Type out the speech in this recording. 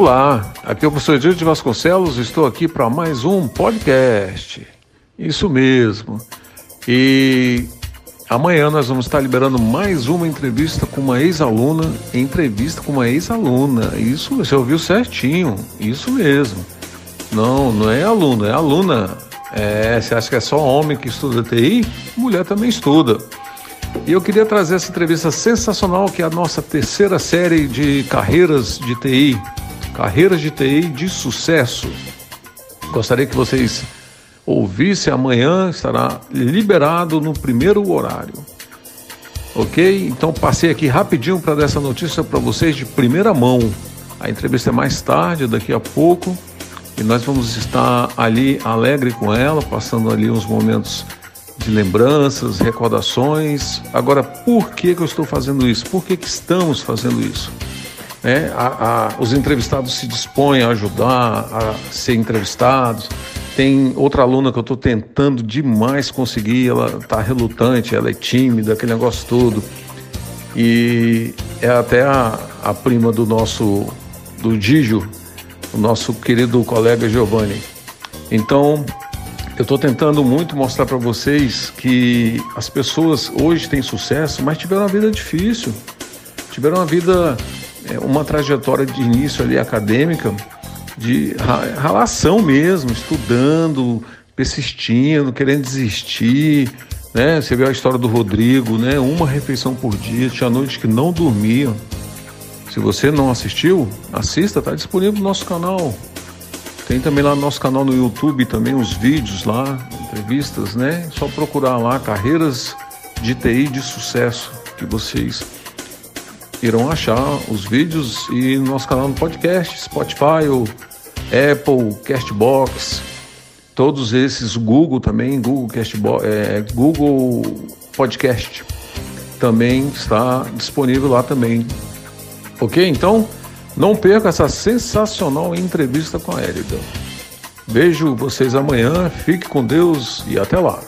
Olá, aqui é o professor Edilson de Vasconcelos, estou aqui para mais um podcast. Isso mesmo. E amanhã nós vamos estar liberando mais uma entrevista com uma ex-aluna, entrevista com uma ex-aluna. Isso você ouviu certinho, isso mesmo. Não, não é aluno, é aluna. É, você acha que é só homem que estuda TI? Mulher também estuda. E eu queria trazer essa entrevista sensacional, que é a nossa terceira série de carreiras de TI. Carreiras de TI de sucesso. Gostaria que vocês ouvissem amanhã, estará liberado no primeiro horário. Ok? Então passei aqui rapidinho para dar essa notícia para vocês de primeira mão. A entrevista é mais tarde, daqui a pouco, e nós vamos estar ali alegre com ela, passando ali uns momentos de lembranças, recordações. Agora, por que, que eu estou fazendo isso? Por que, que estamos fazendo isso? É, a, a, os entrevistados se dispõem a ajudar a ser entrevistados. Tem outra aluna que eu estou tentando demais conseguir, ela está relutante, ela é tímida, aquele negócio todo. E é até a, a prima do nosso, do Dijo, o nosso querido colega Giovanni. Então, eu estou tentando muito mostrar para vocês que as pessoas hoje têm sucesso, mas tiveram uma vida difícil, tiveram uma vida uma trajetória de início ali acadêmica, de relação mesmo, estudando, persistindo, querendo desistir, né? Você vê a história do Rodrigo, né? Uma refeição por dia, tinha noites que não dormiam. Se você não assistiu, assista, está disponível no nosso canal. Tem também lá no nosso canal no YouTube também os vídeos lá, entrevistas, né? Só procurar lá carreiras de TI de sucesso que vocês irão achar os vídeos e no nosso canal no podcast, Spotify, Apple, Castbox, todos esses, Google também, Google Castbox, é, Google Podcast também está disponível lá também. Ok? Então, não perca essa sensacional entrevista com a Érida. Vejo vocês amanhã, fique com Deus e até lá.